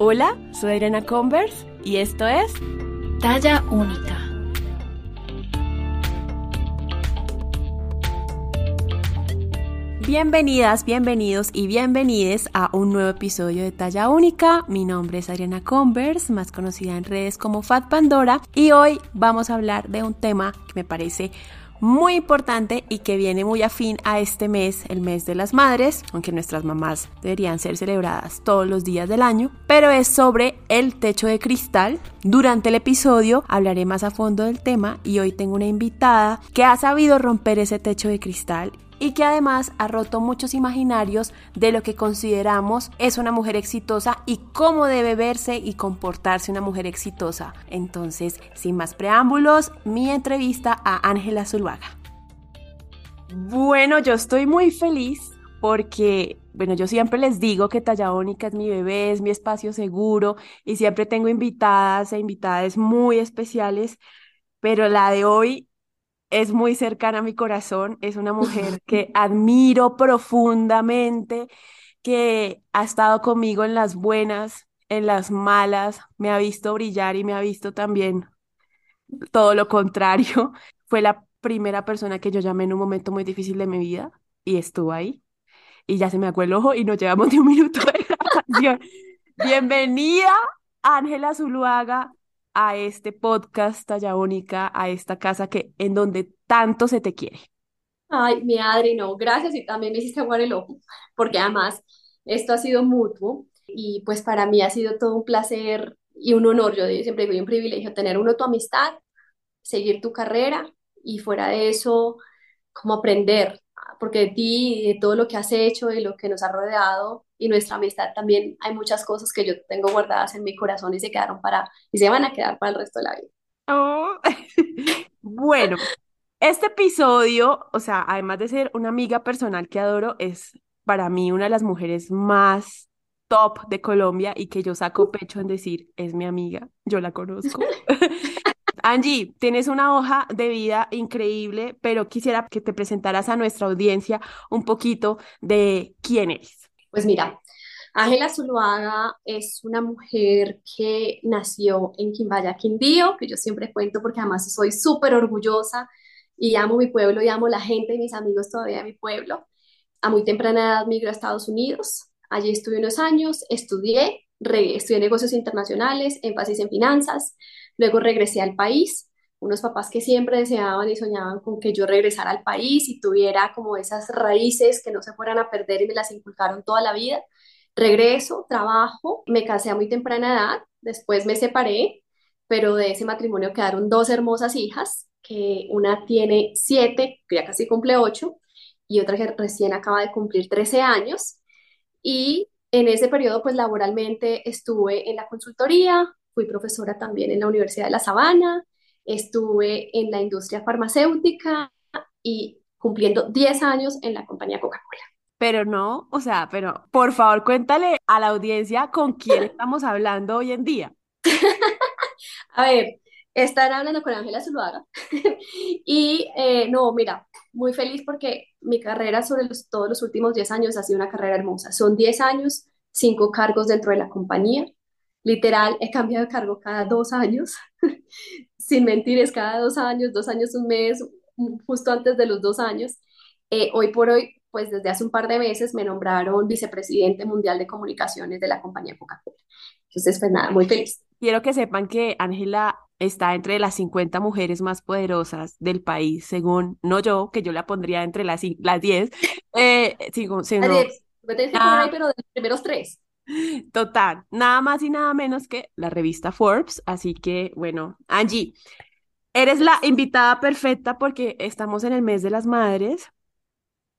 Hola, soy Irena Converse y esto es Talla Única. Bienvenidas, bienvenidos y bienvenides a un nuevo episodio de Talla Única. Mi nombre es Adriana Converse, más conocida en redes como Fat Pandora, y hoy vamos a hablar de un tema que me parece muy importante y que viene muy afín a este mes, el mes de las madres, aunque nuestras mamás deberían ser celebradas todos los días del año, pero es sobre el techo de cristal. Durante el episodio hablaré más a fondo del tema y hoy tengo una invitada que ha sabido romper ese techo de cristal y que además ha roto muchos imaginarios de lo que consideramos es una mujer exitosa y cómo debe verse y comportarse una mujer exitosa. Entonces, sin más preámbulos, mi entrevista a Ángela Zuluaga. Bueno, yo estoy muy feliz porque, bueno, yo siempre les digo que Talla es mi bebé, es mi espacio seguro y siempre tengo invitadas e invitadas muy especiales, pero la de hoy es muy cercana a mi corazón, es una mujer que admiro profundamente, que ha estado conmigo en las buenas, en las malas, me ha visto brillar y me ha visto también todo lo contrario. Fue la primera persona que yo llamé en un momento muy difícil de mi vida y estuvo ahí. Y ya se me acuerdo el ojo y nos llevamos de un minuto de grabación. Bienvenida, Ángela Zuluaga, a este podcast Talla Única, a esta casa que en donde tanto se te quiere. Ay, mi Adri, no, gracias y también me hiciste jugar el ojo, porque además esto ha sido mutuo y pues para mí ha sido todo un placer y un honor, yo siempre digo un privilegio tener uno tu amistad, seguir tu carrera y fuera de eso, como aprender, porque de ti, de todo lo que has hecho y lo que nos ha rodeado y nuestra amistad también hay muchas cosas que yo tengo guardadas en mi corazón y se quedaron para, y se van a quedar para el resto de la vida. Oh. bueno, este episodio, o sea, además de ser una amiga personal que adoro, es para mí una de las mujeres más top de Colombia y que yo saco pecho en decir, es mi amiga, yo la conozco. Angie, tienes una hoja de vida increíble, pero quisiera que te presentaras a nuestra audiencia un poquito de quién eres. Pues mira, Ángela Zuluaga es una mujer que nació en Quimbaya, Quindío, que yo siempre cuento porque además soy súper orgullosa y amo mi pueblo y amo la gente y mis amigos todavía de mi pueblo. A muy temprana edad migré a Estados Unidos. Allí estuve unos años, estudié, estudié negocios internacionales, énfasis en finanzas. Luego regresé al país. Unos papás que siempre deseaban y soñaban con que yo regresara al país y tuviera como esas raíces que no se fueran a perder y me las inculcaron toda la vida. Regreso, trabajo, me casé a muy temprana edad, después me separé, pero de ese matrimonio quedaron dos hermosas hijas, que una tiene siete, que ya casi cumple ocho, y otra que recién acaba de cumplir 13 años. Y en ese periodo, pues laboralmente estuve en la consultoría, fui profesora también en la Universidad de La Sabana, estuve en la industria farmacéutica y cumpliendo 10 años en la compañía Coca-Cola. Pero no, o sea, pero por favor cuéntale a la audiencia con quién estamos hablando hoy en día. a ver, estar hablando con Ángela Zuluaga. y eh, no, mira, muy feliz porque mi carrera sobre los, todos los últimos 10 años ha sido una carrera hermosa. Son 10 años, 5 cargos dentro de la compañía. Literal, he cambiado de cargo cada dos años. Sin mentir, es cada dos años, dos años, un mes, justo antes de los dos años. Eh, hoy por hoy pues desde hace un par de meses me nombraron vicepresidente mundial de comunicaciones de la compañía Coca-Cola. Entonces, pues nada, muy feliz. Quiero que sepan que Ángela está entre las 50 mujeres más poderosas del país, según, no yo, que yo la pondría entre las, las 10. Eh, sigo, sigo, Me tenés que poner ahí, pero de los primeros tres. Total, nada más y nada menos que la revista Forbes. Así que, bueno, Angie, eres la invitada perfecta porque estamos en el mes de las madres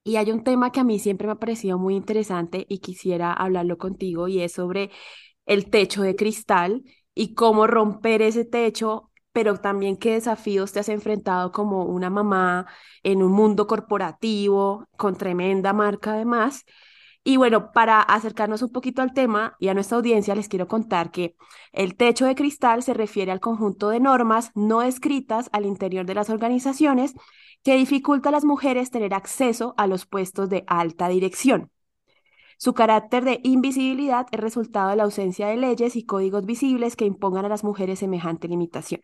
y hay un tema que a mí siempre me ha parecido muy interesante y quisiera hablarlo contigo y es sobre el techo de cristal y cómo romper ese techo, pero también qué desafíos te has enfrentado como una mamá en un mundo corporativo con tremenda marca además. Y bueno, para acercarnos un poquito al tema y a nuestra audiencia, les quiero contar que el techo de cristal se refiere al conjunto de normas no escritas al interior de las organizaciones que dificulta a las mujeres tener acceso a los puestos de alta dirección. Su carácter de invisibilidad es resultado de la ausencia de leyes y códigos visibles que impongan a las mujeres semejante limitación.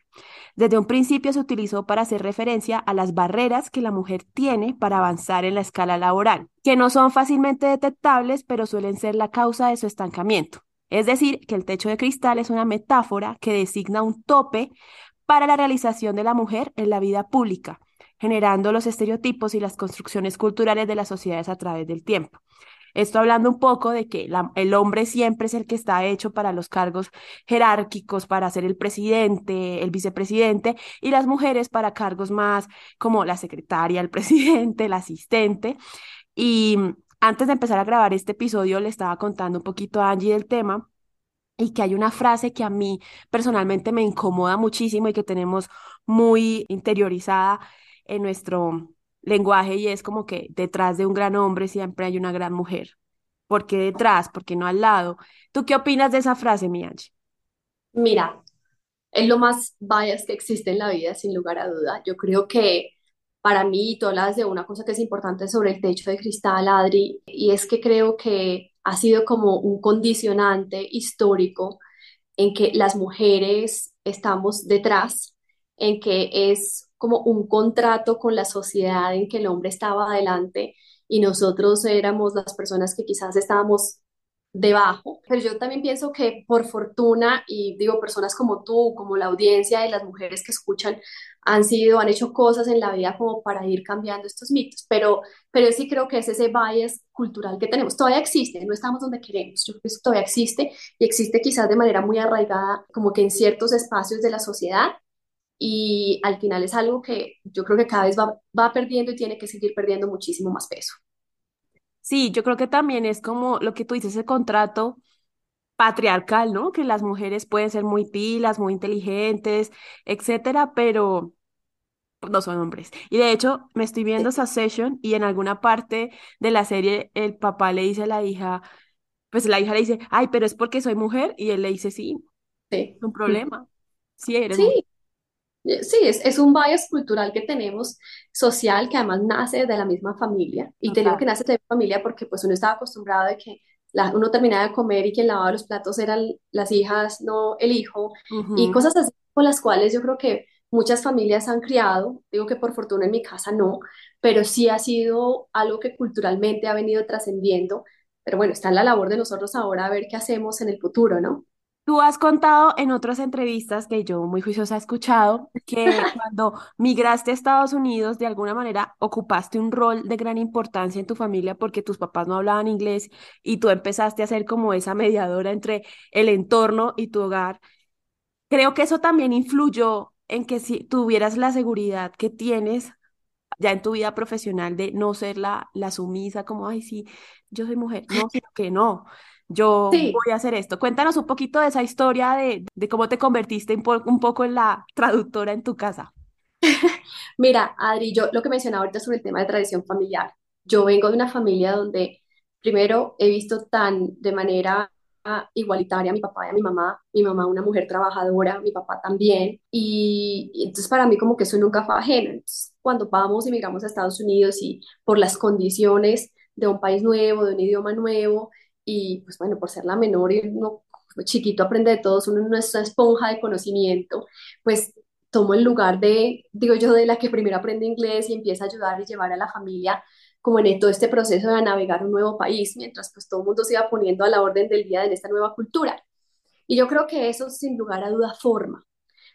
Desde un principio se utilizó para hacer referencia a las barreras que la mujer tiene para avanzar en la escala laboral, que no son fácilmente detectables, pero suelen ser la causa de su estancamiento. Es decir, que el techo de cristal es una metáfora que designa un tope para la realización de la mujer en la vida pública, generando los estereotipos y las construcciones culturales de las sociedades a través del tiempo. Esto hablando un poco de que el hombre siempre es el que está hecho para los cargos jerárquicos, para ser el presidente, el vicepresidente, y las mujeres para cargos más como la secretaria, el presidente, el asistente. Y antes de empezar a grabar este episodio, le estaba contando un poquito a Angie del tema y que hay una frase que a mí personalmente me incomoda muchísimo y que tenemos muy interiorizada en nuestro lenguaje y es como que detrás de un gran hombre siempre hay una gran mujer. ¿Por qué detrás? ¿Por qué no al lado? ¿Tú qué opinas de esa frase, Mianchi? Mira, es lo más bias que existe en la vida, sin lugar a duda. Yo creo que para mí, tú hablas de una cosa que es importante sobre el techo de cristal, Adri, y es que creo que ha sido como un condicionante histórico en que las mujeres estamos detrás, en que es como un contrato con la sociedad en que el hombre estaba adelante y nosotros éramos las personas que quizás estábamos debajo. Pero yo también pienso que por fortuna, y digo, personas como tú, como la audiencia y las mujeres que escuchan, han sido, han hecho cosas en la vida como para ir cambiando estos mitos. Pero, pero sí creo que es ese bias cultural que tenemos. Todavía existe, no estamos donde queremos. Yo creo que todavía existe y existe quizás de manera muy arraigada, como que en ciertos espacios de la sociedad y al final es algo que yo creo que cada vez va, va perdiendo y tiene que seguir perdiendo muchísimo más peso. Sí, yo creo que también es como lo que tú dices, el contrato patriarcal, ¿no? Que las mujeres pueden ser muy pilas, muy inteligentes, etcétera, pero no son hombres. Y de hecho, me estoy viendo esa session y en alguna parte de la serie el papá le dice a la hija, pues la hija le dice, ay, pero es porque soy mujer, y él le dice, sí, sí. un problema. Sí, eres sí. Eh, sí, es, es, un bias cultural que tenemos social que además nace de la misma familia. Y tenemos que nace de la familia porque pues uno estaba acostumbrado de que la, uno terminaba de comer y quien lavaba los platos eran las hijas, no el hijo. Y cosas así con las cuales yo creo que muchas familias han criado, digo que por fortuna en mi casa no, pero sí ha sido algo que culturalmente ha venido trascendiendo, pero bueno, está en la labor de nosotros ahora a ver qué hacemos en el futuro, ¿no? Tú has contado en otras entrevistas que yo muy juiciosa he escuchado que cuando migraste a Estados Unidos, de alguna manera ocupaste un rol de gran importancia en tu familia porque tus papás no hablaban inglés y tú empezaste a ser como esa mediadora entre el entorno y tu hogar. Creo que eso también influyó en que si tuvieras la seguridad que tienes ya en tu vida profesional de no ser la, la sumisa, como, ay, sí, yo soy mujer, no, sino que no yo voy a hacer esto. Cuéntanos un poquito de esa historia de, de cómo te convertiste un, poco en la traductora en tu casa. Mira, Adri, yo lo que mencionaba ahorita sobre el tema de tradición familiar. Yo vengo de una familia donde primero he visto tan de manera igualitaria a mi papá y a mi mamá, mi mamá una mujer trabajadora, mi papá también, y, y, entonces para mí como que eso nunca fue ajeno. Entonces, cuando vamos y migramos a Estados Unidos y por las condiciones de un país nuevo, de un idioma nuevo, y pues bueno, por ser la menor y uno chiquito aprende de todos, uno no es una esponja de conocimiento, pues tomo el lugar de, digo yo, de la que primero aprende inglés y empieza a ayudar y llevar a la familia como en todo este proceso de navegar un nuevo país, mientras pues todo el mundo se iba poniendo a la orden del día en esta nueva cultura. Y yo creo que eso sin lugar a duda forma,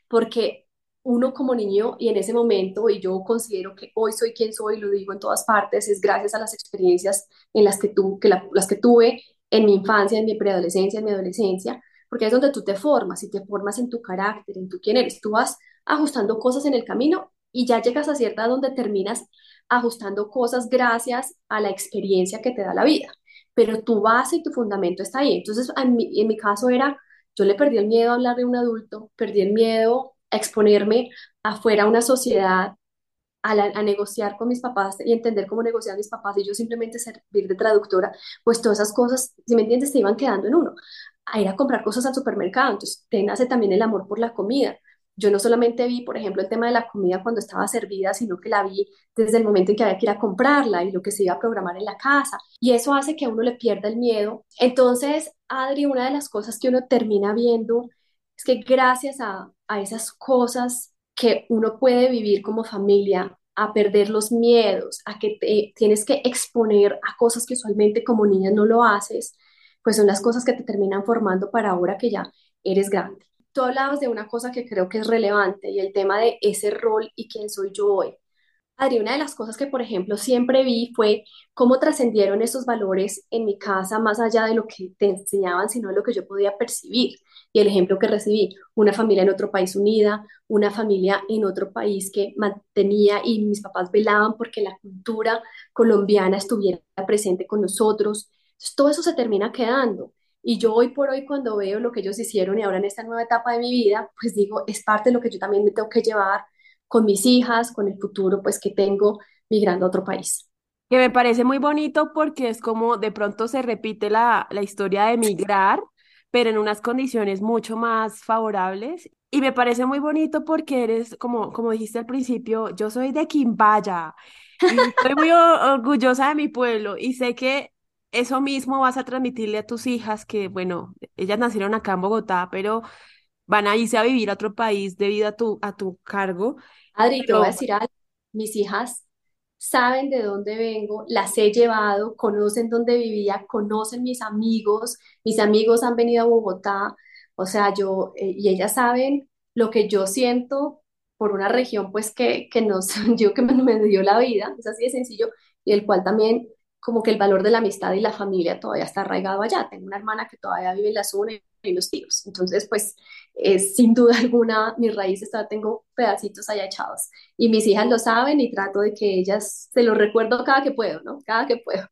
porque uno como niño y en ese momento, y yo considero que hoy soy quien soy, lo digo en todas partes, es gracias a las experiencias en las que, tu, que las que tuve en mi infancia, en mi preadolescencia, en mi adolescencia, porque es donde tú te formas y te formas en tu carácter, en tu quién eres. Tú vas ajustando cosas en el camino y ya llegas a cierta donde terminas ajustando cosas gracias a la experiencia que te da la vida. Pero tu base y tu fundamento está ahí. Entonces, en mi, en mi caso era, yo le perdí el miedo a hablar de un adulto, perdí el miedo a exponerme afuera a una sociedad a, negociar con mis papás y entender cómo negociar mis papás y yo simplemente servir de traductora, pues todas esas cosas, si me entiendes, te iban quedando en uno. A ir a comprar cosas al supermercado, entonces te nace también el amor por la comida. yo no solamente vi, por ejemplo, el tema de la comida cuando estaba servida, sino que la vi desde el momento en que había que ir a comprarla y lo que se iba a programar en la casa. Y eso hace que a uno le pierda el miedo. Entonces, Adri, una de las cosas que uno termina viendo es que gracias a, a esas cosas que uno puede vivir como familia, a perder los miedos, a que te, tienes que exponer a cosas que usualmente como niña no lo haces, pues son las cosas que te terminan formando para ahora que ya eres grande. Tú hablabas de una cosa que creo que es relevante y el tema de ese rol y quién soy yo hoy. Adri, una de las cosas que, por ejemplo, siempre vi fue cómo trascendieron esos valores en mi casa, más allá de lo que te enseñaban, sino lo que yo podía percibir. Y el ejemplo que recibí, una familia en otro país unida, una familia en otro país que mantenía y mis papás velaban porque la cultura colombiana estuviera presente con nosotros. todo eso se termina quedando. Y yo hoy por hoy cuando veo lo que ellos hicieron y ahora en esta nueva etapa de mi vida, pues digo, es parte de lo que yo también me tengo que llevar con mis hijas, con el futuro pues que tengo migrando a otro país. Que me parece muy bonito porque es como de pronto se repite la, la historia de migrar, pero en unas condiciones mucho más favorables. Y me parece muy bonito porque eres, como, como dijiste al principio, yo soy de Quimbaya estoy muy orgullosa de mi pueblo y sé que eso mismo vas a transmitirle a tus hijas que, bueno, ellas nacieron acá en Bogotá, pero van a irse a vivir a otro país debido a tu, a tu cargo Adri, te voy a decir algo. Mis hijas saben de dónde vengo, las he llevado, conocen dónde vivía, conocen mis amigos, mis amigos han venido a Bogotá, o sea, yo, eh, y ellas saben lo que yo siento por una región, pues que, que nos, yo que me, me dio la vida, es así de sencillo, y el cual también como que el valor de la amistad y la familia todavía está arraigado allá. Tengo una hermana que todavía vive en la zona y los tíos. Entonces, pues, es sin duda alguna, mis raíces todavía tengo pedacitos allá echados. Y mis hijas lo saben y trato de que ellas se lo recuerdo cada que puedo, ¿no? Cada que puedo.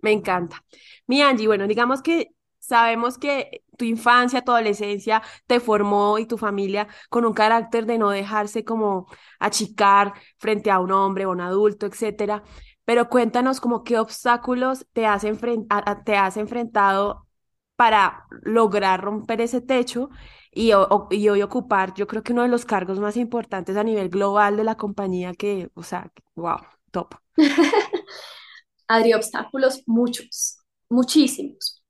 Me encanta. Mi Angie, bueno, digamos que sabemos que tu infancia, tu adolescencia te formó y tu familia con un carácter de no dejarse como achicar frente a un hombre o un adulto, etcétera. Pero cuéntanos como qué obstáculos te has, te has enfrentado para lograr romper ese techo y, y, hoy ocupar, yo creo que uno de los cargos más importantes a nivel global de la compañía que, o sea, wow, top. Adri, obstáculos muchos, muchísimos.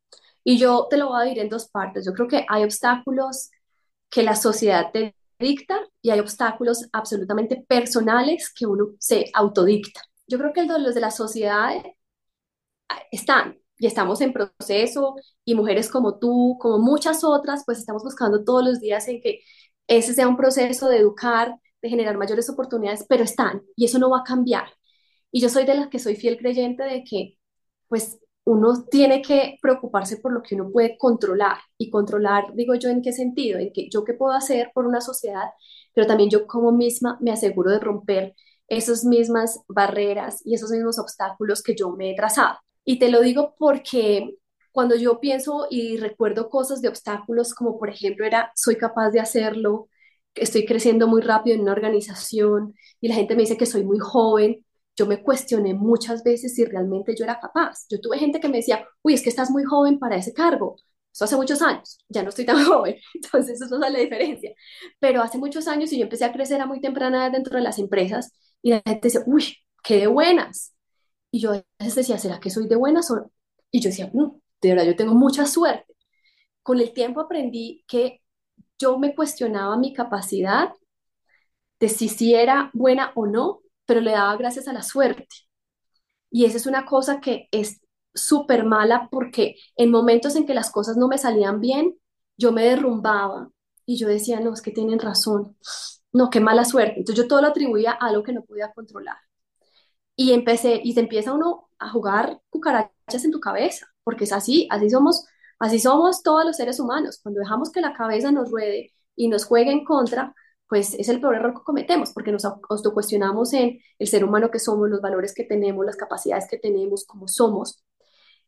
Y yo te lo voy a decir en dos partes. Yo creo que hay obstáculos que la sociedad te dicta y hay obstáculos absolutamente personales que uno se autodicta yo creo que los de la sociedad ah, están y estamos en proceso y mujeres como tú, como muchas otras, pues estamos buscando todos los días en que ese sea un proceso de educar, de generar mayores oportunidades, pero están y eso no va a cambiar. Y yo soy de las que soy fiel creyente de que pues uno tiene que preocuparse por lo que uno puede controlar. Y controlar, digo yo, ¿en qué sentido? En que yo qué puedo hacer por una sociedad, pero también yo como misma me aseguro de romper esas mismas barreras y esos mismos obstáculos que yo me he trazado. Y te lo digo porque cuando yo pienso y recuerdo cosas de obstáculos, como por ejemplo era, soy capaz de hacerlo, estoy creciendo muy rápido en una organización y la gente me dice que soy muy joven, yo me cuestioné muchas veces si realmente yo era capaz. Yo tuve gente que me decía, uy, es que estás muy joven para ese cargo. Eso hace muchos años, ya no estoy tan joven, entonces eso es la diferencia. Pero hace muchos años y yo empecé a crecer a muy temprana dentro de las empresas y la gente dice, uy, qué de buenas. Y yo a decía, ¿será que soy de buenas? Y yo decía, de verdad, yo tengo mucha suerte. Con el tiempo aprendí que yo me cuestionaba mi capacidad de si, si era buena o no, pero le daba gracias a la suerte. Y esa es una cosa que es súper mala porque en momentos en que las cosas no me salían bien, yo me derrumbaba y yo decía, no, es que tienen razón, no, qué mala suerte. Entonces yo todo lo atribuía a algo que no podía controlar. Y empecé, y se empieza uno a jugar cucarachas en tu cabeza, porque es así, así somos, así somos todos los seres humanos. Cuando dejamos que la cabeza nos ruede y nos juegue en contra, pues es el peor error que cometemos, porque nos autocuestionamos en el ser humano que somos, los valores que tenemos, las capacidades que tenemos, cómo somos,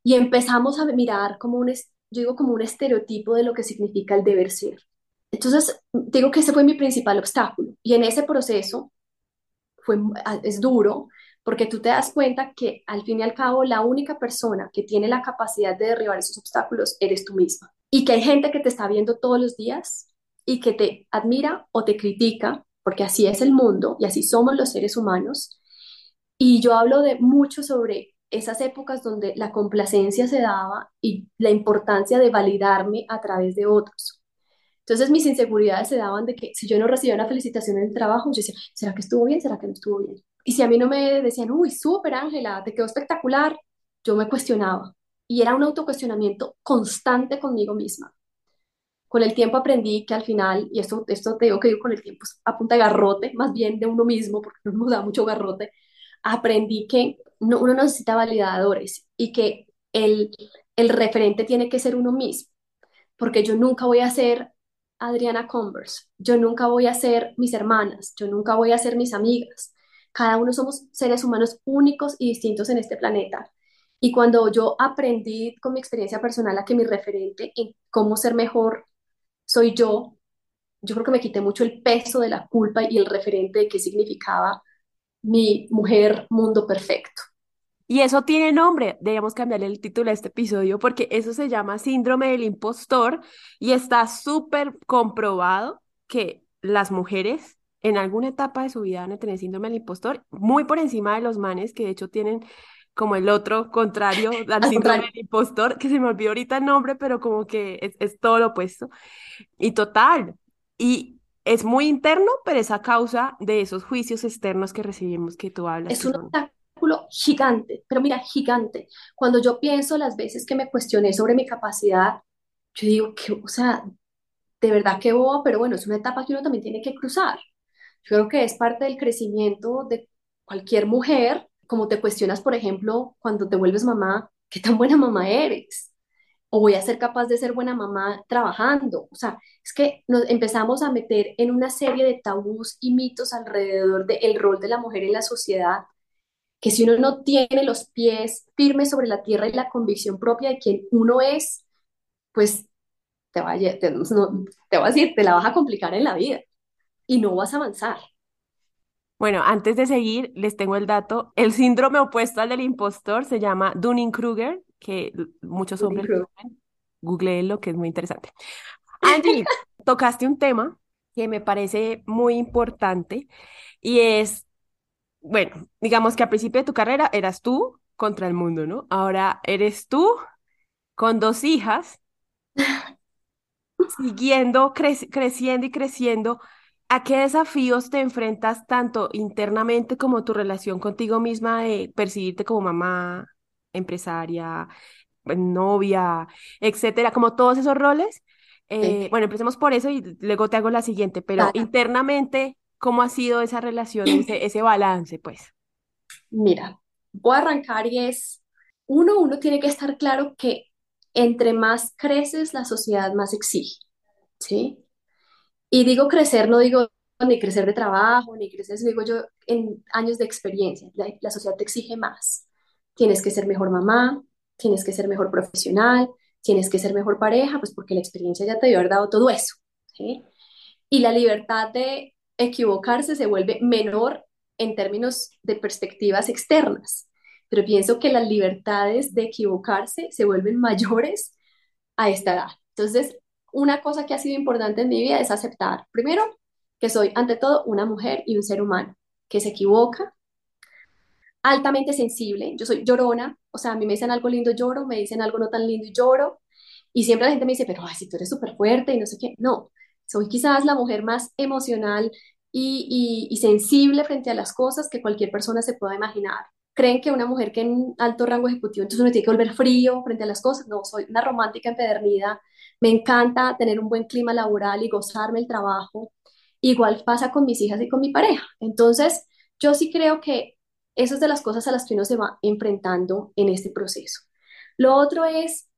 y empezamos a mirar como un, yo digo, como un estereotipo de lo que significa el deber ser. Entonces, digo que ese fue mi principal obstáculo. Y en ese proceso fue, es duro porque tú te das cuenta que al fin y al cabo la única persona que tiene la capacidad de derribar esos obstáculos eres tú misma. Y que hay gente que te está viendo todos los días y que te admira o te critica, porque así es el mundo y así somos los seres humanos. Y yo hablo de mucho sobre esas épocas donde la complacencia se daba y la importancia de validarme a través de otros. Entonces mis inseguridades se daban de que si yo no recibía una felicitación en el trabajo, yo decía, ¿será que estuvo bien? ¿Será que no estuvo bien? Y si a mí no me decían, uy, súper Ángela, te quedó espectacular, yo me cuestionaba. Y era un autocuestionamiento constante conmigo misma. Con el tiempo aprendí que al final, y esto, esto te digo que digo con el tiempo, es a punta de garrote, más bien de uno mismo, porque no nos da mucho garrote, aprendí que no, uno necesita validadores y que el, el referente tiene que ser uno mismo, porque yo nunca voy a ser Adriana Converse, yo nunca voy a ser mis hermanas, yo nunca voy a ser mis amigas. Cada uno somos seres humanos únicos y distintos en este planeta. Y cuando yo aprendí con mi experiencia personal a que mi referente en cómo ser mejor soy yo, yo creo que me quité mucho el peso de la culpa y el referente de qué significaba mi mujer mundo perfecto. Y eso tiene nombre, debemos cambiarle el título a este episodio porque eso se llama síndrome del impostor y está súper comprobado que las mujeres en alguna etapa de su vida van a tener síndrome del impostor muy por encima de los manes que de hecho tienen como el otro contrario al síndrome del impostor, que se me olvidó ahorita el nombre, pero como que es, es todo lo opuesto. Y total, y es muy interno, pero es a causa de esos juicios externos que recibimos que tú hablas. Es un gigante, pero mira, gigante. Cuando yo pienso las veces que me cuestioné sobre mi capacidad, yo digo que, o sea, de verdad que boba, pero bueno, es una etapa que uno también tiene que cruzar. Yo creo que es parte del crecimiento de cualquier mujer, como te cuestionas, por ejemplo, cuando te vuelves mamá, ¿qué tan buena mamá eres? o voy a ser capaz de ser buena mamá trabajando. O sea, es que nos empezamos a meter en una serie de tabús y mitos alrededor del rol de la mujer en la sociedad, que si uno no tiene los pies firmes sobre la tierra y la convicción propia de quién uno es, pues te va, a, te, no, te va a decir, te la vas a complicar en la vida y no vas a avanzar. Bueno, antes de seguir, les tengo el dato. El síndrome opuesto al del impostor se llama Dunning-Kruger que muchos hombres googleen lo que es muy interesante. Angie, tocaste un tema que me parece muy importante y es, bueno, digamos que al principio de tu carrera eras tú contra el mundo, ¿no? Ahora eres tú con dos hijas, siguiendo, creciendo y creciendo. ¿A qué desafíos te enfrentas tanto internamente como tu relación contigo misma de percibirte como mamá, empresaria, novia, etcétera, como todos esos roles. Eh, bueno, empecemos por eso y luego te hago la siguiente, pero internamente, ¿cómo ha sido esa relación, ese, ese balance, pues? Mira, voy a arrancar y es, uno, uno tiene que estar claro que entre más creces, la sociedad más exige, ¿sí? Y digo crecer, no digo ni crecer de trabajo, ni crecer, digo yo en años de experiencia, la, la sociedad te exige más tienes que ser mejor mamá, tienes que ser mejor profesional, tienes que ser mejor pareja, pues porque la experiencia ya te dio haber dado todo eso. Y la libertad de equivocarse se vuelve menor en términos de perspectivas externas, pero pienso que las libertades de equivocarse se vuelven mayores a esta edad. Entonces, una cosa que ha sido importante en mi vida es aceptar, primero, que soy ante todo una mujer y un ser humano, que se equivoca, altamente sensible, yo soy llorona, o sea, a mí me dicen algo lindo, lloro, me dicen algo no tan lindo y lloro, y siempre la gente me dice, pero ay, si tú eres súper fuerte y no sé qué, no, soy quizás la mujer más emocional y, sensible frente a las cosas que cualquier persona se pueda imaginar. ¿Creen que una mujer que en alto rango ejecutivo entonces uno tiene que volver frío frente a las cosas? No, soy una romántica empedernida, me encanta tener un buen clima laboral y gozarme el trabajo. Igual pasa con mis hijas y con mi pareja. Entonces, yo sí creo que esas de las cosas a las que uno se va enfrentando en este proceso. Lo otro es,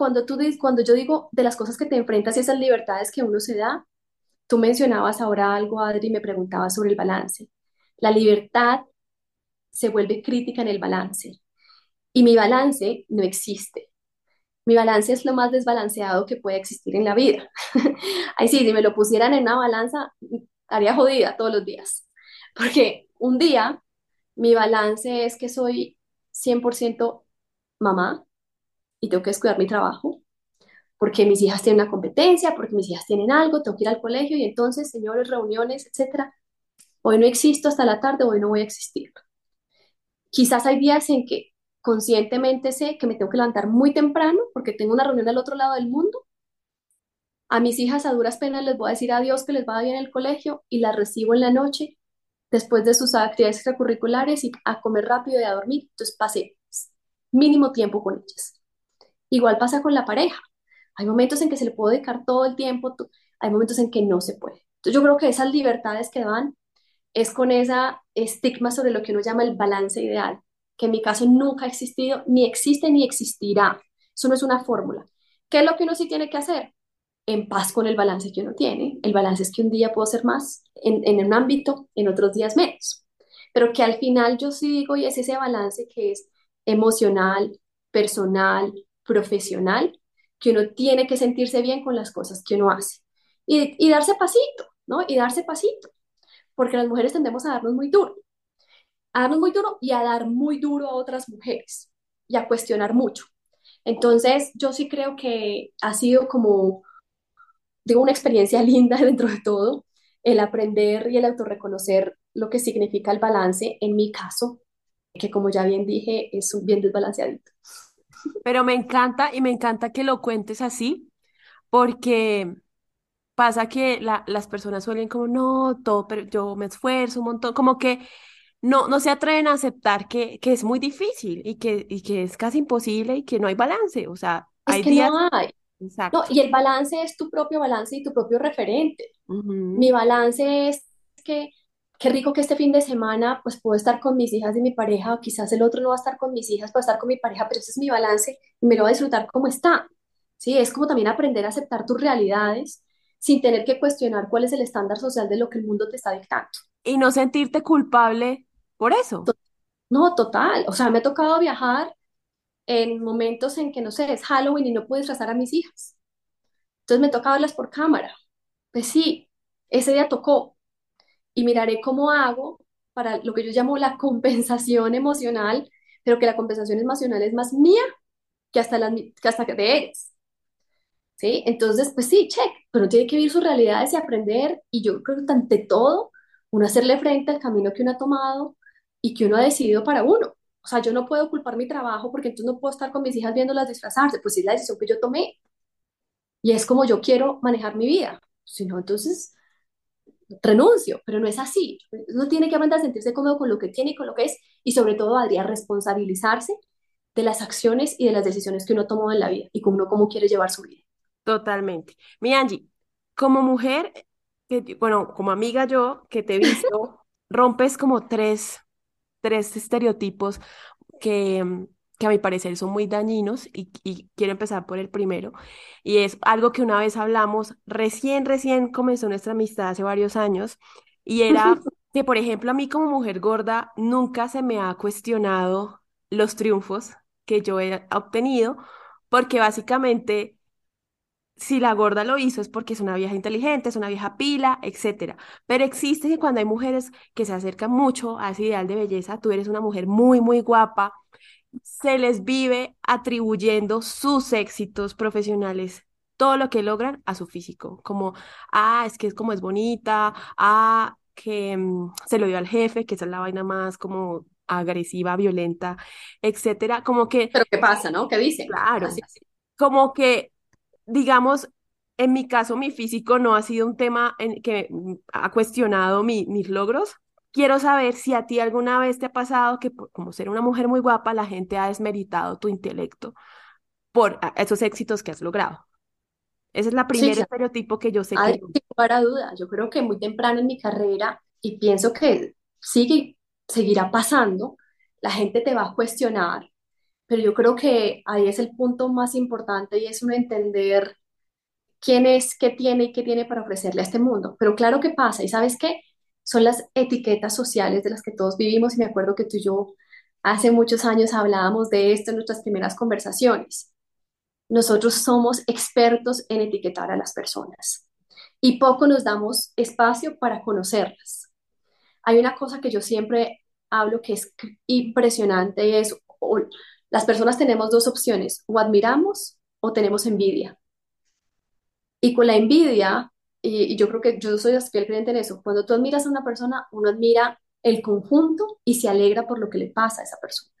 cuando, tú, cuando yo digo de las cosas que te enfrentas y esas libertades que uno se da, tú mencionabas ahora algo, Adri, y me preguntabas sobre el balance. La libertad se vuelve crítica en el balance y mi balance no existe. Mi balance es lo más desbalanceado que puede existir en la vida. Ay, sí, si me lo pusieran en una balanza, haría jodida todos los días. Porque un día mi balance es que soy 100% mamá y tengo que descuidar mi trabajo. porque mis hijas tienen una competencia, porque mis hijas tienen algo, tengo que ir al colegio y entonces, señores, reuniones, etcétera. Hoy no existo hasta la tarde, hoy no voy a existir. Quizás hay días en que conscientemente sé que me tengo que levantar muy temprano porque tengo una reunión al otro lado del mundo. A mis hijas a duras penas les voy a decir adiós, que les va bien en el colegio y las recibo en la noche después de sus actividades extracurriculares y a comer rápido y a dormir. Entonces pasé mínimo tiempo con ellas. Igual pasa con la pareja. Hay momentos en que se le puede dedicar todo el tiempo, hay momentos en que no se puede. Entonces yo creo que esas libertades que dan es con esa estigma sobre lo que uno llama el balance ideal, que en mi caso nunca ha existido, ni existe, ni existirá. Eso no es una fórmula. ¿Qué es lo que uno sí tiene que hacer? En paz con el balance que uno tiene. El balance es que un día puedo ser más en, en un ámbito, en otros días menos. Pero que al final yo sí digo, y es ese balance que es emocional, personal, profesional, que uno tiene que sentirse bien con las cosas que uno hace. Y, y darse pasito, ¿no? Y darse pasito porque las mujeres tendemos a darnos muy duro, a darnos muy duro y a dar muy duro a otras mujeres y a cuestionar mucho. Entonces, yo sí creo que ha sido como, digo, una experiencia linda dentro de todo, el aprender y el autorreconocer lo que significa el balance, en mi caso, que como ya bien dije, es un bien desbalanceadito. Pero me encanta y me encanta que lo cuentes así, porque pasa que la, las personas suelen como, no, todo, pero yo me esfuerzo un montón, como que no, no se atreven a aceptar que, que es muy difícil y que, y que es casi imposible y que no hay balance, o sea, Es hay que días... no hay. No, Exacto. y el balance es tu propio balance y tu propio referente. Mi Ujú. balance es que qué rico que este fin de semana pues puedo estar con mis hijas y mi pareja, o quizás el otro no va a estar con mis hijas, puedo estar con mi pareja, pero ese es mi balance y me lo voy a disfrutar como está. Sí, es como también aprender a aceptar tus realidades sin tener que cuestionar cuál es el estándar social de lo que el mundo te está dictando. Y no sentirte culpable por eso. No, total. O sea, me ha tocado viajar en momentos en que, no sé, es Halloween y no puedo disfrazar a mis hijas. Entonces me toca verlas por cámara. Pues sí, ese día tocó y miraré cómo hago para lo que yo llamo la compensación emocional, pero que la compensación emocional es más mía que hasta, la, que hasta de ellas. ¿Sí? Entonces, pues sí, check, pero tiene que vivir sus realidades y aprender, y yo creo que ante todo, uno hacerle frente al camino que uno ha tomado y que uno ha decidido para uno. O sea, yo no puedo culpar mi trabajo porque entonces no puedo estar con mis hijas viéndolas disfrazarse, pues es la decisión que yo tomé y es como yo quiero manejar mi vida. Si no, entonces renuncio, pero no es así. Uno tiene que aprender a sentirse cómodo con lo que tiene y con lo que es, y sobre todo, Adrián, responsabilizarse de las acciones y de las decisiones que uno tomó en la vida y cómo uno cómo quiere llevar su vida. Totalmente. Mi Angie, como mujer, que, bueno, como amiga yo que te he visto, rompes como tres, tres estereotipos que, que a mi parecer son muy dañinos y, y quiero empezar por el primero. Y es algo que una vez hablamos, recién, recién comenzó nuestra amistad hace varios años, y era que, por ejemplo, a mí como mujer gorda nunca se me ha cuestionado los triunfos que yo he obtenido, porque básicamente si la gorda lo hizo es porque es una vieja inteligente, es una vieja pila, etcétera. Pero existe que cuando hay mujeres que se acercan mucho a ese ideal de belleza, tú eres una mujer muy, muy guapa, se les vive atribuyendo sus éxitos profesionales, todo lo que logran a su físico, como, ah, es que es como es bonita, ah, que mm, se lo dio al jefe, que esa es la vaina más como agresiva, violenta, etcétera. Como que, Pero ¿qué pasa, no? ¿Qué dicen? claro, Así. como que digamos, en mi caso, mi físico no ha sido un tema en que mm, ha cuestionado mi- mis logros. Quiero saber si a ti alguna vez te ha pasado que por- como ser una mujer muy guapa, la gente ha desmeritado tu intelecto por a- esos éxitos que has logrado. Ese es Sí, primer estereotipo que yo sé Ah, que sin lugar a duda. Yo creo que muy temprano en mi carrera, y pienso que sigue, seguirá pasando, la gente te va a cuestionar, pero yo creo que ahí es el punto más importante y es uno entender quién es, qué tiene y qué tiene para ofrecerle a este mundo. Pero claro que pasa, y sabes qué, son las etiquetas sociales de las que todos vivimos, y me acuerdo que tú y yo hace muchos años hablábamos de esto en nuestras primeras conversaciones. Nosotros somos expertos en etiquetar a las personas y poco nos damos espacio para conocerlas. Hay una cosa que yo siempre hablo que es impresionante es, las personas tenemos dos opciones, o admiramos o tenemos envidia. Y con la envidia, y, y yo creo que yo soy fiel creyente en eso, cuando tú admiras a una persona, uno admira el conjunto y se alegra por lo que le pasa a esa persona.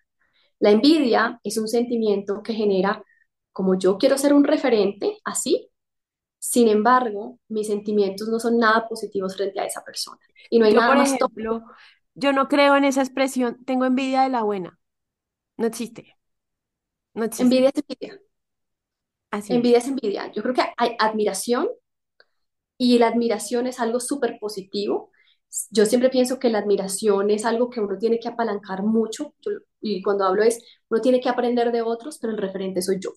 La envidia es un sentimiento que genera, como yo quiero ser un referente, así, sin embargo, mis sentimientos no son nada positivos frente a esa persona. Y no hay Yo, nada por más ejemplo, yo no creo en esa expresión, tengo envidia de la buena. No existe, no existe. Envidia es envidia. Así es. Envidia es envidia. Yo creo que hay admiración y la admiración es algo súper positivo. Yo siempre pienso que la admiración es algo que uno tiene que apalancar mucho. Yo- y cuando hablo es, uno tiene que aprender de otros, pero el referente soy yo.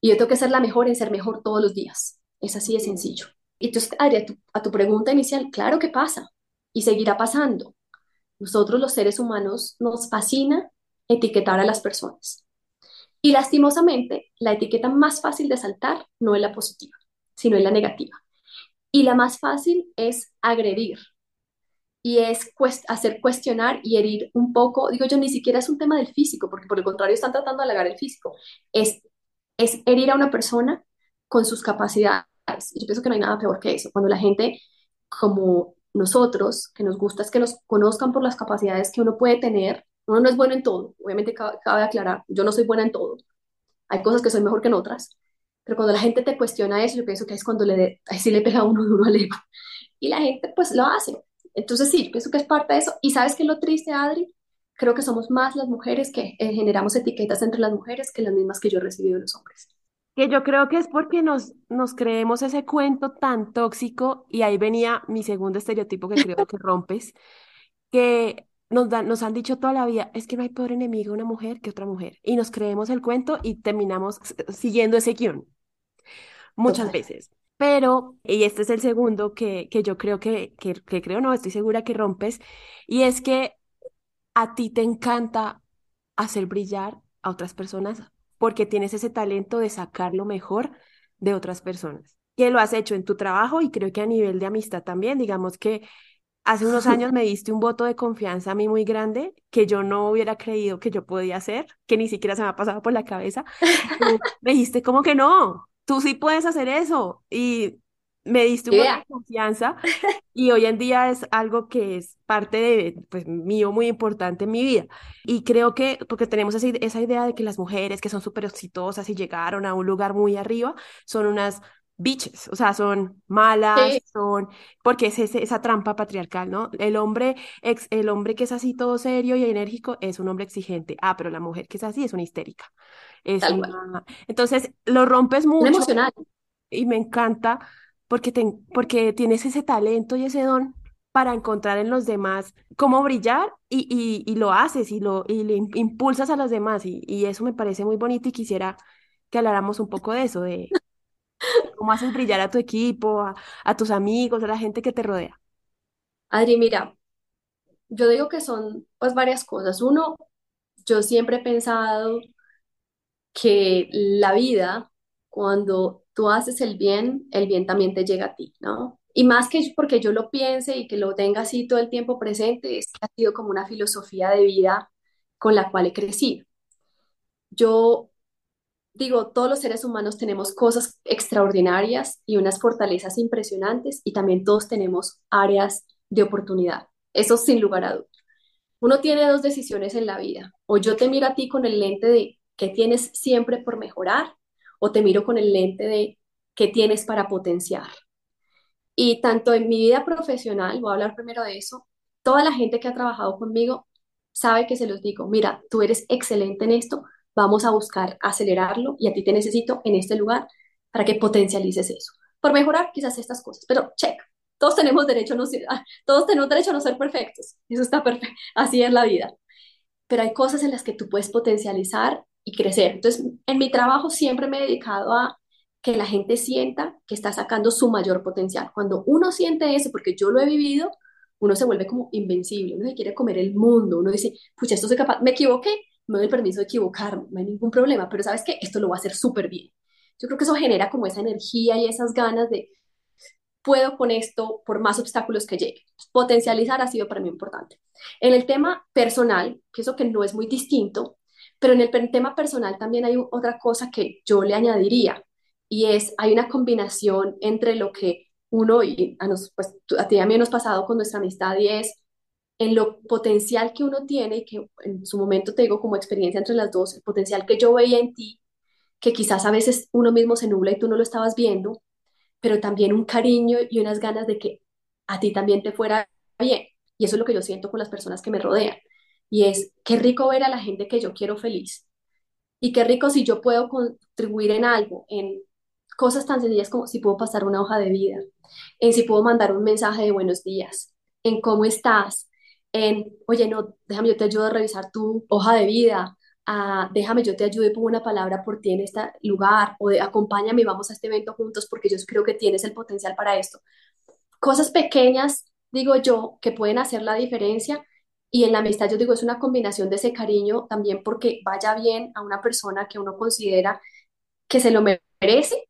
Y yo tengo que ser la mejor en ser mejor todos los días. Es así de sencillo. Y entonces, Adri, a tu, a tu pregunta inicial, claro que pasa y seguirá pasando. Nosotros los seres humanos nos fascina etiquetar a las personas. Y lastimosamente, la etiqueta más fácil de saltar no es la positiva, sino es la negativa. Y la más fácil es agredir y es hacer cuestionar y herir un poco. Digo yo, ni siquiera es un tema del físico, porque por el contrario están tratando de halagar el físico. Es, es herir a una persona con sus capacidades. Yo pienso que no hay nada peor que eso. Cuando la gente, como nosotros, que nos gusta es que nos conozcan por las capacidades que uno puede tener. Uno no es bueno en todo, obviamente ca- cabe aclarar, yo no soy buena en todo, hay cosas que soy mejor que en otras, pero cuando la gente te cuestiona eso, yo pienso que es cuando le de, sí le pega uno duro al ego. Y la gente pues lo hace. Entonces sí, yo pienso que es parte de eso. ¿Y sabes qué es lo triste, Adri? Creo que somos más las mujeres que eh, generamos etiquetas entre las mujeres que las mismas que yo he recibido de los hombres. Que yo creo que es porque nos, nos creemos ese cuento tan tóxico y ahí venía mi segundo estereotipo que creo que rompes, que nos dan, nos han dicho toda la vida, es que no hay peor enemigo una mujer que otra mujer. Y nos creemos el cuento y terminamos siguiendo ese guion muchas Total. veces. Pero, y este es el segundo que, que yo creo que, que, que creo, no, estoy segura que rompes, y es que a ti te encanta hacer brillar a otras personas porque tienes ese talento de sacar lo mejor de otras personas. Que lo has hecho en tu trabajo y creo que a nivel de amistad también, digamos que hace unos años me diste un voto de confianza a mí muy grande que yo no hubiera creído que yo podía hacer, que ni siquiera se me ha pasado por la cabeza. Me dijiste como que no, tú sí puedes hacer eso y me diste un voto Idea. de confianza y hoy en día es algo que es parte de, pues, mío muy importante en mi vida. Y creo que, porque tenemos esa idea de que las mujeres que son súper exitosas y llegaron a un lugar muy arriba, son unas bitches, o sea, son malas, Sí, son, porque es ese- esa trampa patriarcal, ¿no? El hombre, ex, el hombre que es así todo serio y enérgico es un hombre exigente. Ah, pero la mujer que es así es una histérica. Es tal cual. una... Entonces, lo rompes mucho emocional. y me encanta porque, te, porque tienes ese talento y ese don para encontrar en los demás cómo brillar y, y, y lo haces y, lo, y le im- impulsas a los demás y, y eso me parece muy bonito y quisiera que habláramos un poco de eso, de cómo haces brillar a tu equipo, a, a tus amigos, a la gente que te rodea. Adri, mira, yo digo que son pues varias cosas. Uno, yo siempre he pensado que la vida, cuando tú haces el bien, el bien también te llega a ti, ¿no? Y más que porque yo lo piense y que lo tenga así todo el tiempo presente, es que ha sido como una filosofía de vida con la cual he crecido. Yo digo, todos los seres humanos tenemos cosas extraordinarias y unas fortalezas impresionantes y también todos tenemos áreas de oportunidad. Eso sin lugar a dudas. Uno tiene dos decisiones en la vida. O yo te miro a ti con el lente de qué tienes siempre por mejorar, o te miro con el lente de qué tienes para potenciar. Y tanto en mi vida profesional, voy a hablar primero de eso, toda la gente que ha trabajado conmigo sabe que se los digo, mira, tú eres excelente en esto, vamos a buscar acelerarlo y a ti te necesito en este lugar para que potencialices eso. Por mejorar quizás estas cosas, pero check, todos tenemos derecho a no ser, ah, todos tenemos derecho a no ser perfectos, eso está perfecto, así es la vida, pero hay cosas en las que tú puedes potencializar y crecer. Entonces, en mi trabajo siempre me he dedicado a que la gente sienta que está sacando su mayor potencial. Cuando uno siente eso, porque yo lo he vivido, uno se vuelve como invencible, uno se quiere comer el mundo, uno dice, pucha, esto soy capaz, me equivoqué, me doy el permiso de equivocarme, no hay ningún problema, pero sabes que esto lo va a hacer súper bien. Yo creo que eso genera como esa energía y esas ganas de, puedo con esto por más obstáculos que llegue. Potencializar ha sido para mí importante. En el tema personal, pienso que no es muy distinto, pero en el tema personal también hay otra cosa que yo le añadiría, y es, hay una combinación entre lo que uno, y a, nos, pues, a ti y a mí nos ha pasado con nuestra amistad, y es en lo potencial que uno tiene, y que en su momento te digo como experiencia entre las dos, el potencial que yo veía en ti, que quizás a veces uno mismo se nubla y tú no lo estabas viendo, pero también un cariño y unas ganas de que a ti también te fuera bien. Y eso es lo que yo siento con las personas que me rodean. Y es, qué rico ver a la gente que yo quiero feliz. Y qué rico si yo puedo contribuir en algo, en cosas tan sencillas como si puedo pasar una hoja de vida, en si puedo mandar un mensaje de buenos días, en cómo estás, oye, no, déjame, yo te ayudo a revisar tu hoja de vida, a, déjame, yo te ayudo y pongo una palabra por ti en este lugar, o de, acompáñame y vamos a este evento juntos porque yo creo que tienes el potencial para esto. Cosas pequeñas, digo yo, que pueden hacer la diferencia. Y en la amistad, yo digo, es una combinación de ese cariño también porque vaya bien a una persona que uno considera que se lo merece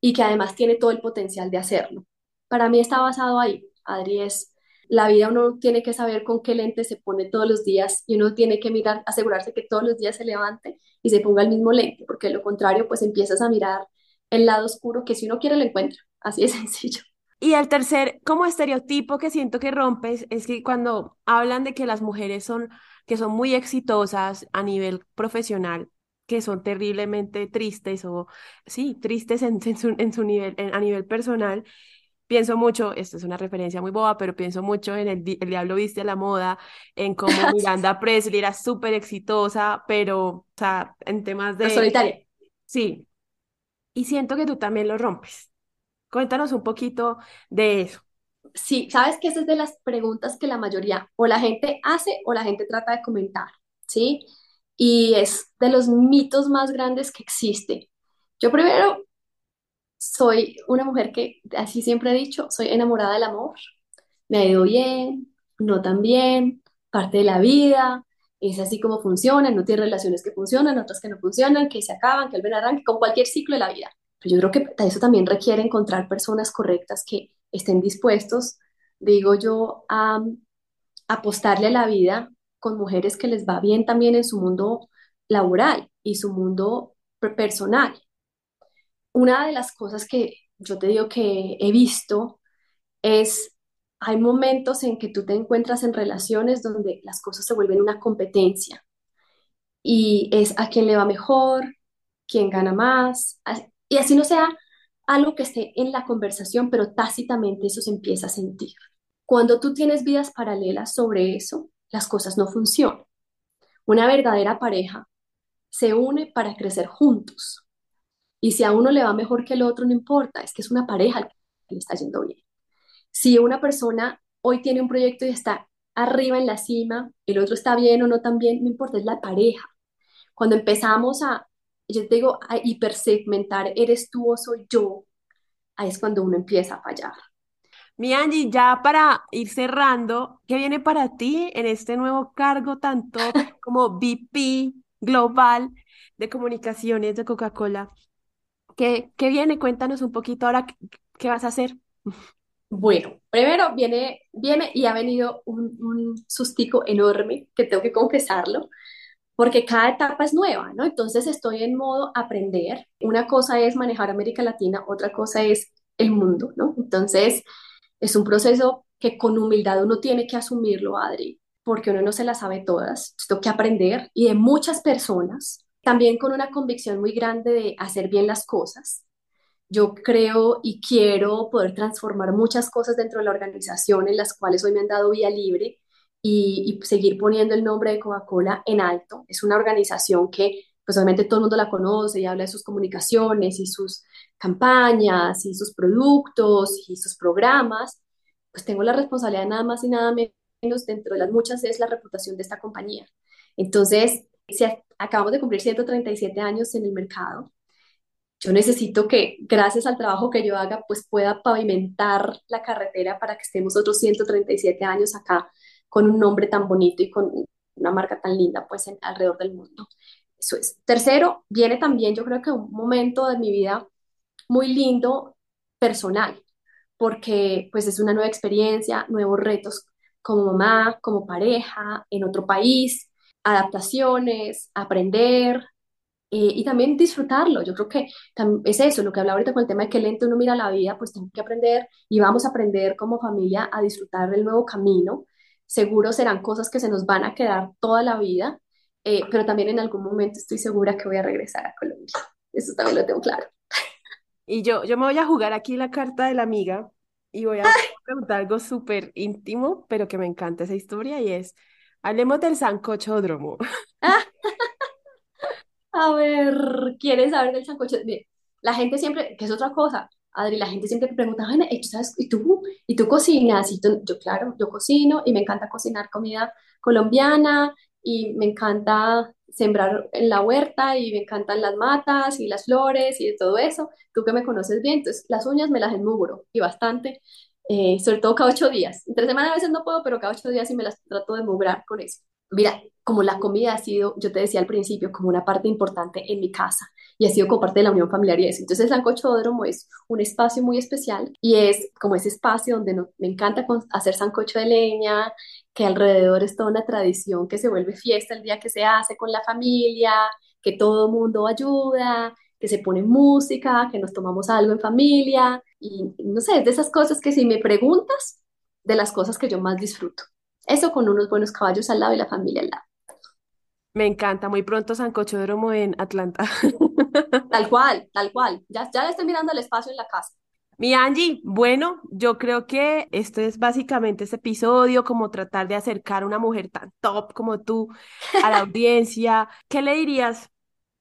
y que además tiene todo el potencial de hacerlo. Para mí está basado ahí, Adri, es la vida uno tiene que saber con qué lente se pone todos los días y uno tiene que mirar, asegurarse que todos los días se levante y se ponga el mismo lente, porque de lo contrario, pues empiezas a mirar el lado oscuro que si uno quiere lo encuentra, así de sencillo. Y el tercer como estereotipo que siento que rompes es que cuando hablan de que las mujeres son que son muy exitosas a nivel profesional, que son terriblemente tristes o sí, tristes en, su, en su nivel, a nivel personal. Pienso mucho, esto es una referencia muy boba, pero pienso mucho en el, el Diablo Viste a la Moda, en cómo Miranda Presley era súper exitosa, pero, o sea, en temas de... solitaria. Sí. Y siento que tú también lo rompes. Cuéntanos un poquito de eso. Sí, sabes que esa es de las preguntas que la mayoría o la gente hace o la gente trata de comentar, ¿sí? y es de los mitos más grandes que existe. Yo primero soy una mujer que, así siempre he dicho, soy enamorada del amor. Me ha ido bien, no tan bien, parte de la vida, es así como funciona, no tiene relaciones que funcionan, otras que no funcionan, que se acaban, que vuelven arranque, con cualquier ciclo de la vida. Yo creo que eso también requiere encontrar personas correctas que estén dispuestos, digo yo, a apostarle a la vida con mujeres que les va bien también en su mundo laboral y su mundo personal. Una de las cosas que yo te digo que he visto es, hay momentos en que tú te encuentras en relaciones donde las cosas se vuelven una competencia y es a quién le va mejor, quién gana más, y así no sea algo que esté en la conversación, pero tácitamente eso se empieza a sentir. Cuando tú tienes vidas paralelas sobre eso, las cosas no funcionan. Una verdadera pareja se une para crecer juntos. Y si a uno le va mejor que al otro, no importa, es que es una pareja que le está yendo bien. Si una persona hoy tiene un proyecto y está arriba en la cima, el otro está bien o no tan bien, no importa, es la pareja. Cuando empezamos a, yo te digo, a hipersegmentar, eres tú o soy yo, ahí es cuando uno empieza a fallar. Mi Angie, ya para ir cerrando, ¿qué viene para ti en este nuevo cargo tanto como VP global de comunicaciones de Coca-Cola? ¿Qué, ¿Qué, viene? Cuéntanos un poquito ahora qué, vas a hacer. Bueno, primero viene, viene y ha venido un, un sustico enorme, que tengo que confesarlo, porque cada etapa es nueva, ¿no? Entonces estoy en modo aprender. Una cosa es manejar América Latina, otra cosa es el mundo, ¿no? Entonces, es un proceso que con humildad uno tiene que asumirlo, Adri, porque uno no se la sabe todas, tengo que aprender y de muchas personas, también con una convicción muy grande de hacer bien las cosas. Yo creo y quiero poder transformar muchas cosas dentro de la organización en las cuales hoy me han dado vía libre y, seguir poniendo el nombre de Coca-Cola en alto. Es una organización que pues obviamente todo el mundo la conoce y habla de sus comunicaciones y sus campañas y sus productos y sus programas, pues tengo la responsabilidad nada más y nada menos dentro de las muchas es la reputación de esta compañía. Entonces, si acabamos de cumplir 137 años en el mercado, yo necesito que gracias al trabajo que yo haga, pues pueda pavimentar la carretera para que estemos otros 137 años acá con un nombre tan bonito y con una marca tan linda pues en, alrededor del mundo. Eso es. Tercero, viene también yo creo que un momento de mi vida muy lindo personal, porque pues es una nueva experiencia, nuevos retos como mamá, como pareja, en otro país, adaptaciones, aprender, eh, y también disfrutarlo. Yo creo que es eso, lo que hablaba ahorita con el tema de que lento uno mira la vida, pues tengo que aprender y vamos a aprender como familia a disfrutar del nuevo camino. Seguro serán cosas que se nos van a quedar toda la vida, eh, pero también en algún momento estoy segura que voy a regresar a Colombia. Eso también lo tengo claro. Y yo, yo me voy a jugar aquí la carta de la amiga y voy a preguntar algo súper íntimo, pero que me encanta esa historia y es, hablemos del sancochódromo. A ver, ¿quieres saber del sancocho? la gente siempre, que es otra cosa, Adri, la gente siempre te pregunta, ¿y tú, sabes, ¿y tú, ¿y tú cocinas? Y yo, claro, yo cocino y me encanta cocinar comida colombiana y me encanta sembrar en la huerta y me encantan las matas y las flores y todo eso. Tú que me conoces bien, entonces las uñas me las enmugro y bastante, eh, sobre todo cada ocho días. Entre semana a veces no puedo, pero cada ocho días sí me las trato de mugrar con eso. Mira, como la comida ha sido, yo te decía al principio, como una parte importante en mi casa y ha sido como parte de la unión familiar y eso. Entonces, el sancochodromo es un espacio muy especial y es como ese espacio donde me encanta hacer sancocho de leña, que alrededor es toda una tradición que se vuelve fiesta el día que se hace con la familia, que todo mundo ayuda, que se pone música, que nos tomamos algo en familia y no sé, es de esas cosas que si me preguntas, de las cosas que yo más disfruto. Eso con unos buenos caballos al lado y la familia al lado. Me encanta, muy pronto Sancochódromo en Atlanta. Tal cual, tal cual. Ya, ya le estoy mirando el espacio en la casa. Mi Angie, bueno, yo creo que esto es básicamente este episodio, como tratar de acercar a una mujer tan top como tú a la audiencia. ¿Qué le dirías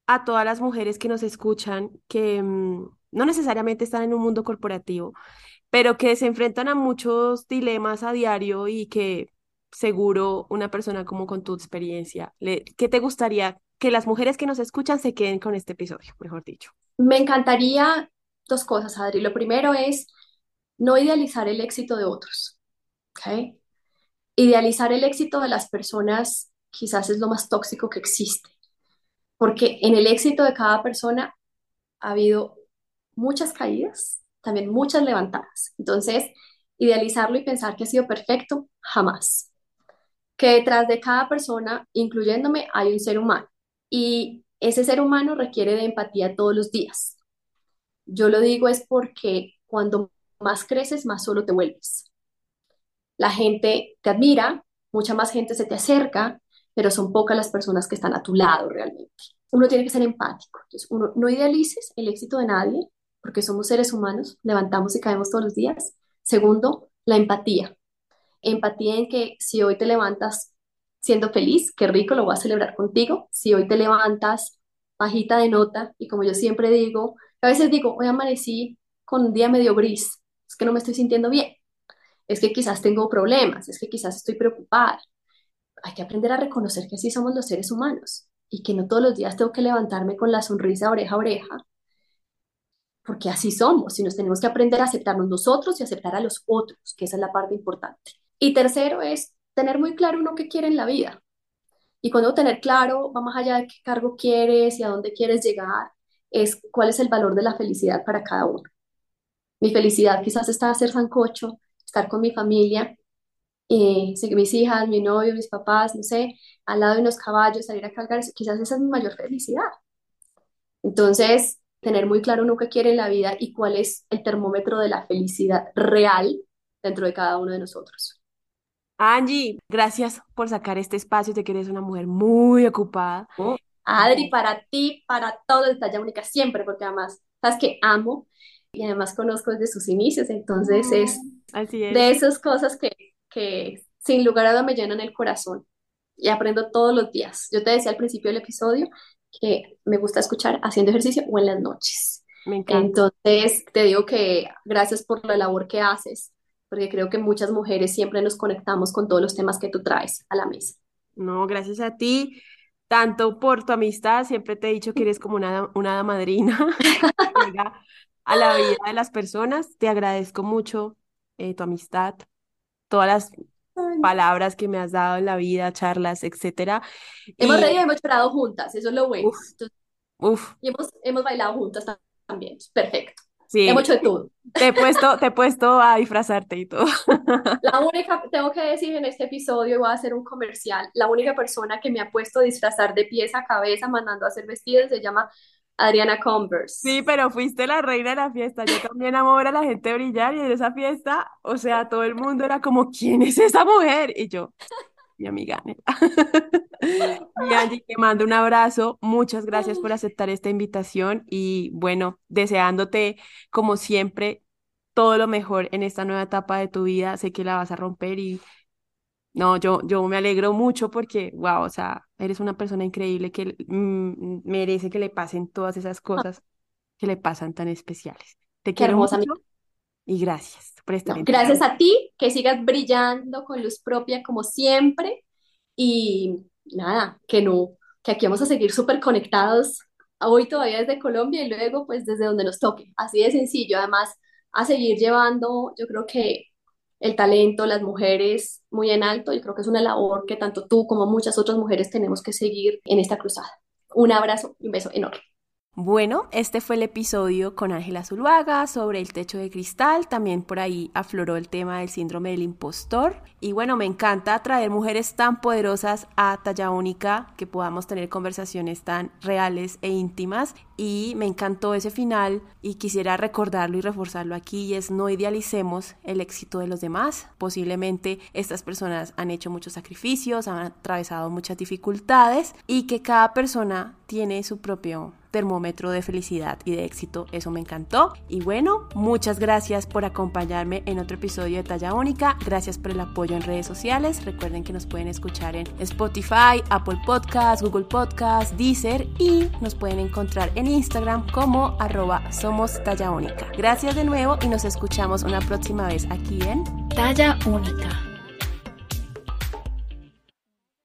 a todas las mujeres que nos escuchan que mm, no necesariamente están en un mundo corporativo, pero que se enfrentan a muchos dilemas a diario y que seguro una persona como con tu experiencia, ¿qué te gustaría que las mujeres que nos escuchan se queden con este episodio, mejor dicho? Me encantaría dos cosas, Adri. Lo primero es no idealizar el éxito de otros, ¿ok? Idealizar el éxito de las personas quizás es lo más tóxico que existe, porque en el éxito de cada persona ha habido muchas caídas, también muchas levantadas. Entonces, idealizarlo y pensar que ha sido perfecto, jamás que detrás de cada persona, incluyéndome, hay un ser humano. Y ese ser humano requiere de empatía todos los días. Yo lo digo es porque cuando más creces, más solo te vuelves. La gente te admira, mucha más gente se te acerca, pero son pocas las personas que están a tu lado realmente. Uno tiene que ser empático. Entonces, uno, no idealices el éxito de nadie, porque somos seres humanos, levantamos y caemos todos los días. Segundo, la empatía empatía en que si hoy te levantas siendo feliz, qué rico, lo voy a celebrar contigo. Si hoy te levantas bajita de nota y como yo siempre digo, a veces digo, hoy amanecí con un día medio gris, es que no me estoy sintiendo bien, es que quizás tengo problemas, es que quizás estoy preocupada. Hay que aprender a reconocer que así somos los seres humanos y que no todos los días tengo que levantarme con la sonrisa oreja a oreja, porque así somos y nos tenemos que aprender a aceptarnos nosotros y aceptar a los otros, que esa es la parte importante. Y tercero es tener muy claro uno qué quiere en la vida. Y cuando tener claro, va más allá de qué cargo quieres y a dónde quieres llegar, es cuál es el valor de la felicidad para cada uno. Mi felicidad quizás está hacer sancocho, estar con mi familia, eh, mis hijas, mi novio, mis papás, no sé, al lado de unos caballos, salir a cargar, quizás esa es mi mayor felicidad. Entonces, tener muy claro uno qué quiere en la vida y cuál es el termómetro de la felicidad real dentro de cada uno de nosotros. Angie, gracias por sacar este espacio, te que eres una mujer muy ocupada. Oh, Adri, para ti, para todo, es talla única siempre, porque además, sabes que amo y además conozco desde sus inicios, entonces es, así es de esas cosas que, que sin lugar a duda me llenan el corazón y aprendo todos los días. Yo te decía al principio del episodio que me gusta escuchar haciendo ejercicio o en las noches. Me encanta. Entonces, te digo que gracias por la labor que haces porque creo que muchas mujeres siempre nos conectamos con todos los temas que tú traes a la mesa. No, gracias a ti, tanto por tu amistad, siempre te he dicho que eres como una, una madrina a la vida de las personas. Te agradezco mucho eh, tu amistad, todas las palabras que me has dado en la vida, charlas, etcétera. Hemos reído y hemos llorado juntas, eso es lo bueno. Uf, Y hemos, hemos bailado juntas también, perfecto. Sí. Hemos hecho de todo. Te he puesto, te he puesto a disfrazarte y todo. La única, tengo que decir en este episodio, y voy a hacer un comercial, la única persona que me ha puesto a disfrazar de pies a cabeza mandando a hacer vestidos se llama Adriana Converse. Sí, pero fuiste la reina de la fiesta. Yo también amo ver a la gente brillar y en esa fiesta, o sea, todo el mundo era como, ¿quién es esa mujer? Y yo, mi amiga. Y Angie, te mando un abrazo. Muchas gracias por aceptar esta invitación y bueno, deseándote como siempre todo lo mejor en esta nueva etapa de tu vida. Sé que la vas a romper y no, yo, yo me alegro mucho porque, wow, o sea, eres una persona increíble que mm, merece que le pasen todas esas cosas que le pasan tan especiales. Te Qué quiero hermosa, mucho y gracias por estar No, gracias a ti, que sigas brillando con luz propia como siempre y nada, que no, que aquí vamos a seguir súper conectados hoy todavía desde Colombia y luego pues desde donde nos toque, así de sencillo, además a seguir llevando, yo creo que el talento, las mujeres muy en alto, yo creo que es una labor que tanto tú como muchas otras mujeres tenemos que seguir en esta cruzada. Un abrazo y un beso enorme. Bueno, este fue el episodio con Ángela Zuluaga sobre el techo de cristal. También por ahí afloró el tema del síndrome del impostor. Y bueno, me encanta traer mujeres tan poderosas a talla única, que podamos tener conversaciones tan reales e íntimas. Y me encantó ese final y quisiera recordarlo y reforzarlo aquí y es no idealicemos el éxito de los demás. Posiblemente estas personas han hecho muchos sacrificios, han atravesado muchas dificultades y que cada persona tiene su propio termómetro de felicidad y de éxito. Eso me encantó. Y bueno, muchas gracias por acompañarme en otro episodio de Talla Única. Gracias por el apoyo en redes sociales. Recuerden que nos pueden escuchar en Spotify, Apple Podcasts, Google Podcasts, Deezer y nos pueden encontrar en Instagram como arroba somos Talla Única. Gracias de nuevo y nos escuchamos una próxima vez aquí en Talla única.